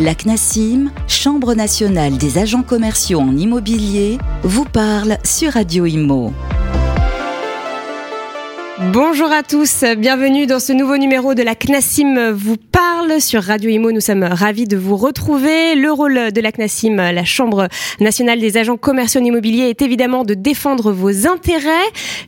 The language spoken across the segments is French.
La CNASIM, Chambre nationale des agents commerciaux en immobilier, vous parle sur Radio Imo. Bonjour à tous, bienvenue dans ce nouveau numéro de la CNASIM vous parle sur Radio Imo. Nous sommes ravis de vous retrouver. Le rôle de la CNASIM, la Chambre nationale des agents commerciaux immobiliers, est évidemment de défendre vos intérêts.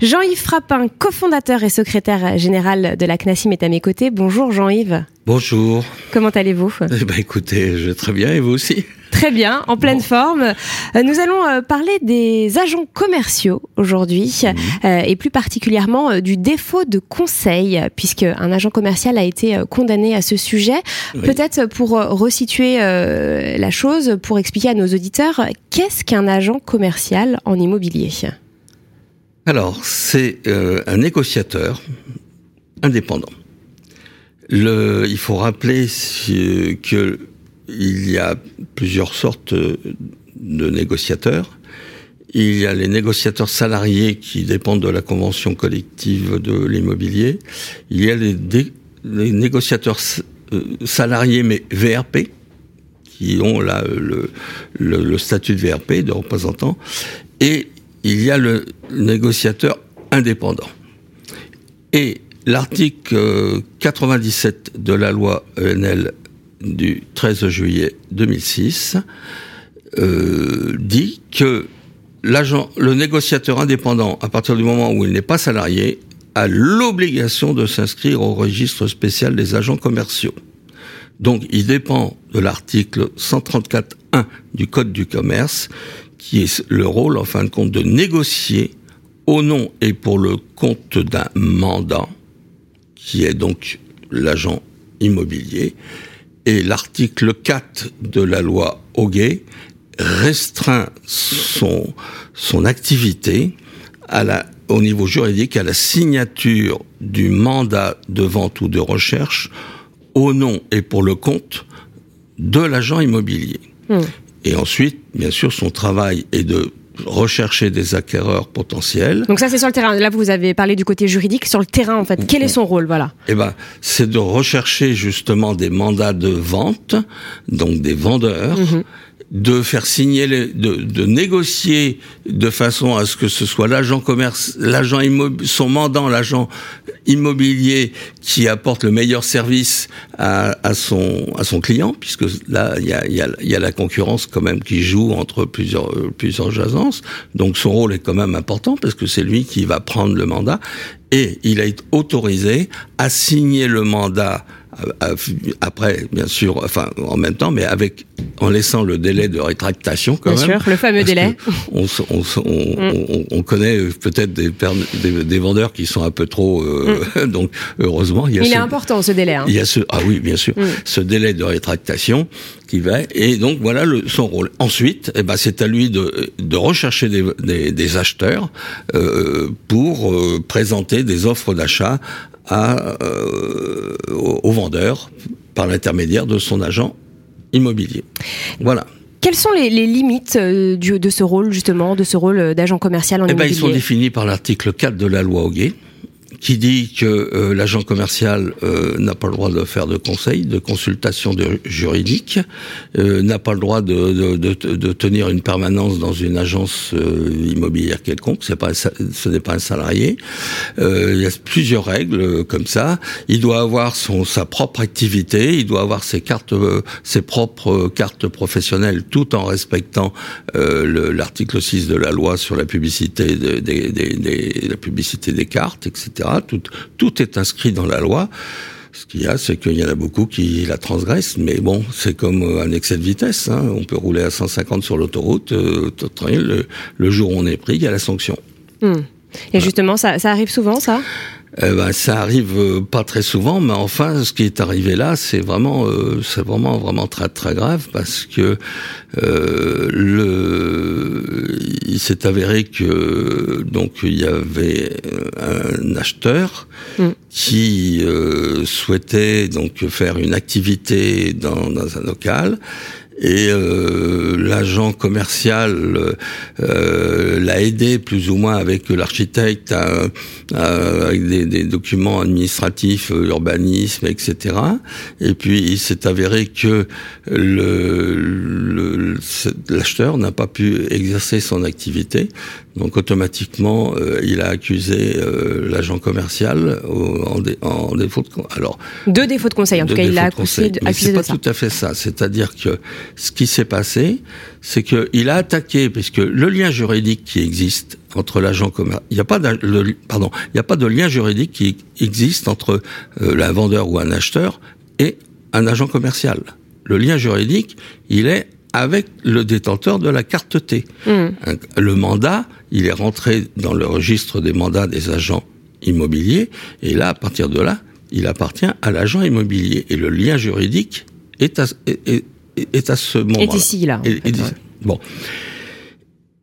Jean-Yves Frappin, cofondateur et secrétaire général de la CNASIM, est à mes côtés. Bonjour Jean-Yves. Bonjour. Comment allez-vous? Eh ben, Écoutez, je vais très bien et vous aussi? Très bien, en pleine forme. Euh, nous allons euh, parler des agents commerciaux aujourd'hui mhm. euh, et plus particulièrement du défaut de conseil puisque un agent commercial a été condamné à ce sujet. Peut-être pour resituer la chose, pour expliquer à nos auditeurs, qu'est-ce qu'un agent commercial en immobilier? Alors, c'est un négociateur indépendant. Il faut rappeler que il y a plusieurs sortes de négociateurs. Il y a les négociateurs salariés qui dépendent de la convention collective de l'immobilier. Il y a les, négociateurs euh, salariés mais VRP qui ont le, statut de VRP, de représentant. Et il y a le négociateur indépendant. Et l'article 97 de la loi ENL du 13 juillet 2006 euh, dit que l'agent, le négociateur indépendant, à partir du moment où il n'est pas salarié, a l'obligation de s'inscrire au registre spécial des agents commerciaux. Donc, il dépend de l'article 134.1 du Code du commerce, qui est le rôle, en fin de compte, de négocier au nom et pour le compte d'un mandat, qui est donc l'agent immobilier, et l'article 4 de la loi Hoguet restreint son, son activité à la, au niveau juridique à la signature du mandat de vente ou de recherche au nom et pour le compte de l'agent immobilier. Hmm. Et ensuite, bien sûr, son travail est de rechercher des acquéreurs potentiels. Donc ça c'est sur le terrain. Là vous avez parlé du côté juridique, sur le terrain en fait. Quel est son rôle? Voilà Eh ben c'est de rechercher justement des mandats de vente, donc des vendeurs, mhm de faire signer, les, de, de, négocier de façon à ce que ce soit l'agent commerce, l'agent son mandant, l'agent immobilier qui apporte le meilleur service à, à, son à son client, puisque là il y a, y, a, y a, la concurrence quand même qui joue entre plusieurs plusieurs donc son rôle est quand même important parce que c'est lui qui va prendre le mandat. Et il a été autorisé à signer le mandat après, bien sûr, enfin en même temps, mais avec en laissant le délai de rétractation quand bien même. sûr, le fameux délai. On, on, on, on, connaît peut-être des, des, des, vendeurs qui sont un peu trop, euh, mm. donc heureusement il y a. Il ce, est important ce délai. Hein. Il y a ce ah oui bien sûr mm. ce délai de rétractation qui va et donc voilà le, son rôle. Ensuite, eh ben c'est à lui de, de rechercher des, des acheteurs euh, pour euh, présenter des offres d'achat à, euh, au, vendeur par l'intermédiaire de son agent immobilier. Voilà. Quelles sont les, les limites euh, du, de ce rôle, justement, de ce rôle d'agent commercial en eh ben, Ils sont définis par l'article 4 de la loi Hoguet qui dit que euh, l'agent commercial euh, n'a pas le droit de faire de conseil, de consultation de, juridique, euh, n'a pas le droit de, de, de, tenir une permanence dans une agence immobilière quelconque. C'est pas, ce n'est pas un salarié. il y a plusieurs règles comme ça. Il doit avoir son sa propre activité. Il doit avoir ses cartes, ses propres cartes professionnelles, tout en respectant l'article 6 de la loi sur la publicité des, des, des, la publicité des cartes, etc. Tout, tout est inscrit dans la loi. Ce qu'il y a, c'est qu'il y en a beaucoup qui la transgressent, mais bon, c'est comme un excès de vitesse. Hein. On peut rouler à 150 sur l'autoroute, euh, le, le, jour où on est pris, il y a la sanction. Hmm. Et justement, ça, ça arrive souvent, ça? Eh ben, ça arrive euh, pas très souvent, mais enfin, ce qui est arrivé là, c'est vraiment, euh, c'est vraiment, vraiment très, très grave parce que euh, le, il s'est avéré que donc il y avait un acheteur mm. qui souhaitait donc faire une activité dans, dans un local et euh, l'agent commercial euh, l'a aidé plus ou moins avec l'architecte avec des, des, documents administratifs, urbanisme, etc. Et puis il s'est avéré que le l'acheteur n'a pas pu exercer son activité, donc automatiquement il a accusé l'agent commercial en, en, défaut de alors deux défauts de conseil en tout cas il l'a accusé, de, accusé pas tout à fait ça, c'est-à-dire que ce qui s'est passé, c'est qu'il a attaqué, puisque le lien juridique qui existe entre l'agent commercial, il n'y a pas de, pardon, il n'y a pas de lien juridique qui existe entre euh, un vendeur ou un acheteur et un agent commercial. Le lien juridique, il est avec le détenteur de la carte T. Mmh. Le mandat, il est rentré dans le registre des mandats des agents immobiliers, et là, à partir de là, il appartient à l'agent immobilier. Et le lien juridique est à, est, est à ce moment. Est ici là. Bon.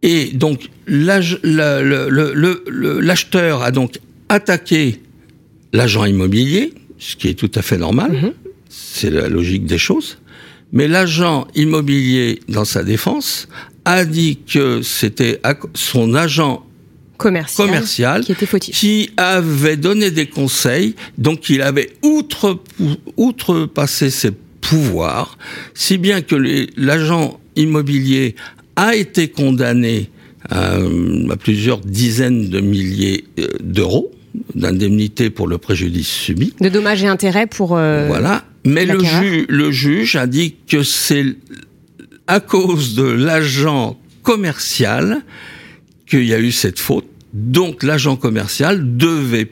Et donc l'acheteur a donc attaqué l'agent immobilier, ce qui est tout à fait normal. Mhm. C'est la logique des choses. Mais l'agent immobilier, dans sa défense, a dit que c'était son agent commercial, commercial qui, était fautif. qui avait donné des conseils, donc il avait outre, outrepassé ses pouvoir, si bien que l'agent immobilier a été condamné à, plusieurs dizaines de milliers euh, d'euros d'indemnité pour le préjudice subi. De dommages et intérêts pour... Euh, voilà. Mais le, le juge a dit que c'est à cause de l'agent commercial qu'il y a eu cette faute. Donc l'agent commercial devait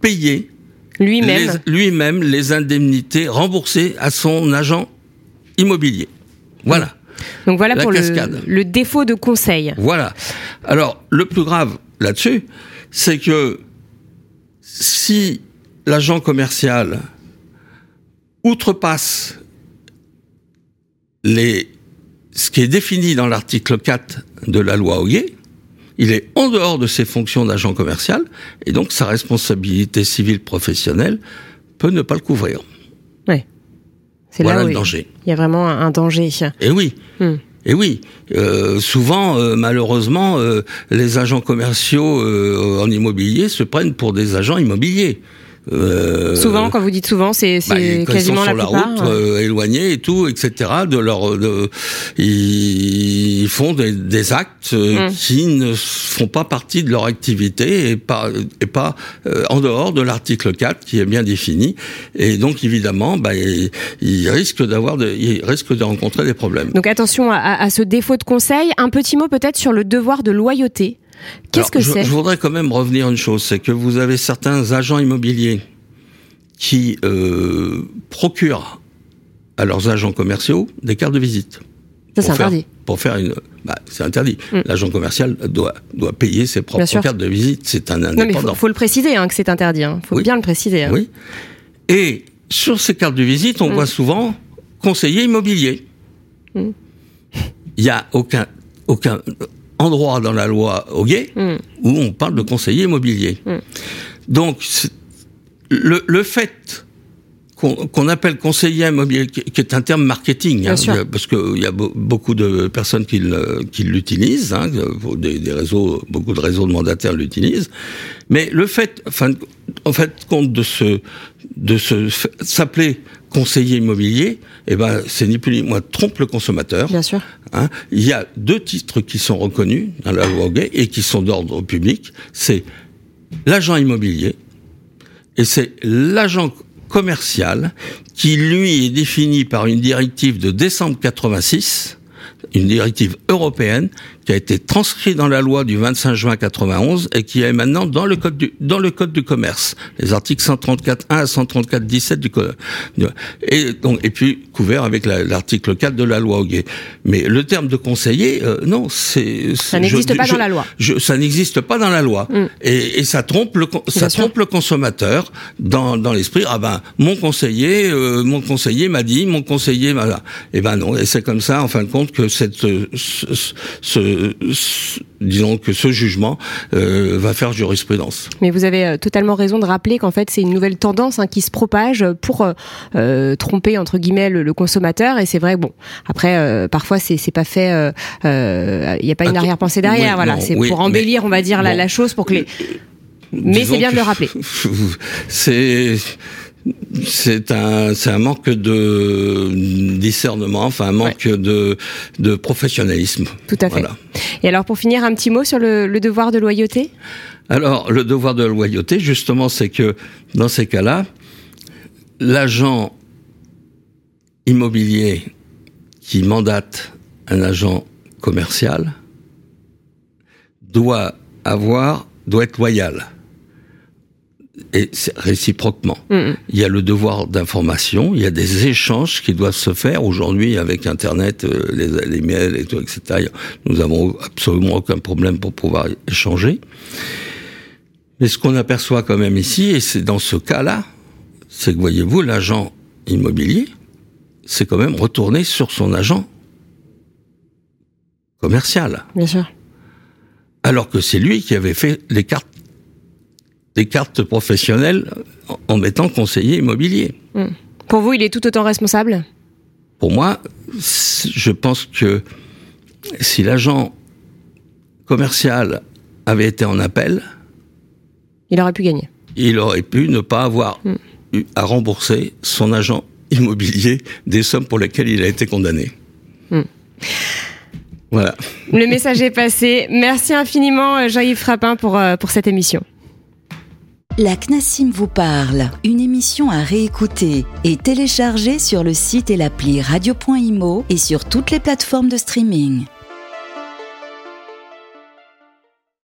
payer lui-même lui-même les indemnités remboursées à son agent immobilier. Voilà. Donc voilà pour le, défaut de conseil. Voilà. Alors le plus grave là-dessus, c'est que si l'agent commercial outrepasse les, ce qui est défini dans l'article 4 de la loi Hoguet, il est en dehors de ses fonctions d'agent commercial et donc sa responsabilité civile professionnelle peut ne pas le couvrir. Oui. C'est là où le danger. Il y a vraiment un danger. Et oui. Hmm. Et oui, euh, souvent, euh, malheureusement, euh, les agents commerciaux en immobilier se prennent pour des agents immobiliers. Euh, souvent, quand vous dites souvent, c'est bah, quasiment la, plupart, route, euh, éloignés et tout, etc. De leur, de, ils font des, des actes euh, mm. qui ne font pas partie de leur activité et pas, et pas euh, en dehors de l'article 4 qui est bien défini. Et donc, évidemment, bah, ils, ils risquent d'avoir, de, ils risquent de rencontrer des problèmes. Donc, attention à, à ce défaut de conseil. Un petit mot peut-être sur le devoir de loyauté. Qu'est-ce que c'est Je voudrais quand même revenir à une chose, c'est que vous avez certains agents immobiliers qui euh, procurent à leurs agents commerciaux des cartes de visite. Ça, c'est interdit. Pour faire une, bah, c'est interdit. Mm. L'agent commercial doit doit payer ses propres cartes de visite. C'est un indépendant. Non, mais faut, le préciser hein, que c'est interdit. Hein. Faut bien le préciser. Hein. Oui. Et sur ces cartes de visite, on mm. voit souvent conseiller immobilier. Mm. Il n'y a aucun aucun endroit dans la loi Hoguet mm. où on parle de conseiller immobilier. Mm. Donc, le, le, fait qu'on appelle conseiller immobilier, qui est un terme marketing, hein, parce qu'il y a beaucoup de personnes qui l'utilisent, hein, des, des, réseaux, beaucoup de réseaux de mandataires l'utilisent, mais le fait, enfin, en fait, compte de se, de se s'appeler conseiller immobilier, eh ben, c'est ni plus ni moins trompe le consommateur. Bien sûr. Hein. Il y a deux titres qui sont reconnus dans la loi gay et qui sont d'ordre public. C'est l'agent immobilier et c'est l'agent commercial qui, lui, est défini par une directive de décembre 86, une directive européenne qui a été transcrit dans la loi du 25 juin 91 et qui est maintenant dans le code du, dans le code du commerce, les articles 134.1 à 134.17 du code. Et donc, et puis couvert avec l'article 4 de la loi. Mais le terme de conseiller, euh, non, c'est ça n'existe pas dans la loi. Ça n'existe pas dans la loi. Mm. Et, ça trompe le ça trompe le consommateur dans, dans l'esprit. Ah ben mon conseiller, euh, mon conseiller m'a dit, mon conseiller m'a. Et eh ben non. Et c'est comme ça en fin de compte que cette, ce, ce, disons que ce jugement euh, va faire jurisprudence. Mais vous avez euh, totalement raison de rappeler qu'en fait c'est une nouvelle tendance hein, qui se propage pour euh, tromper entre guillemets le, consommateur et c'est vrai bon après parfois c'est pas fait il n'y a pas une arrière-pensée derrière voilà c'est pour embellir on va dire la, la, chose pour que les mais c'est bien de le rappeler. C'est c'est un, c'est un manque de discernement, enfin un manque de, de professionnalisme. Tout à fait. Et alors pour finir, un petit mot sur le, le devoir de loyauté? Alors le devoir de loyauté, justement, c'est que dans ces cas-là, l'agent immobilier qui mandate un agent commercial doit avoir, doit être loyal et réciproquement. Mm. Il y a le devoir d'information, il y a des échanges qui doivent se faire aujourd'hui avec Internet, euh, les, les, mails et tout, etc. Nous avons absolument aucun problème pour pouvoir échanger. Mais ce qu'on aperçoit quand même ici, et c'est dans ce cas-là, c'est que voyez-vous, l'agent immobilier, c'est quand même retourné sur son agent commercial. Bien sûr. Alors que c'est lui qui avait fait les cartes des cartes professionnelles en mettant conseiller immobilier. Hmm. Pour vous, il est tout autant responsable? Pour moi, je pense que si l'agent commercial avait été en appel, il aurait pu gagner. Il aurait pu ne pas avoir hmm. eu à rembourser son agent immobilier des sommes pour lesquelles il a été condamné. Hmm. Voilà. Le message est passé. Merci infiniment, Jean-Yves Frappin, pour, euh, pour cette émission. La CNASIM vous parle, une émission à réécouter et télécharger sur le site et l'appli radio.imo et sur toutes les plateformes de streaming.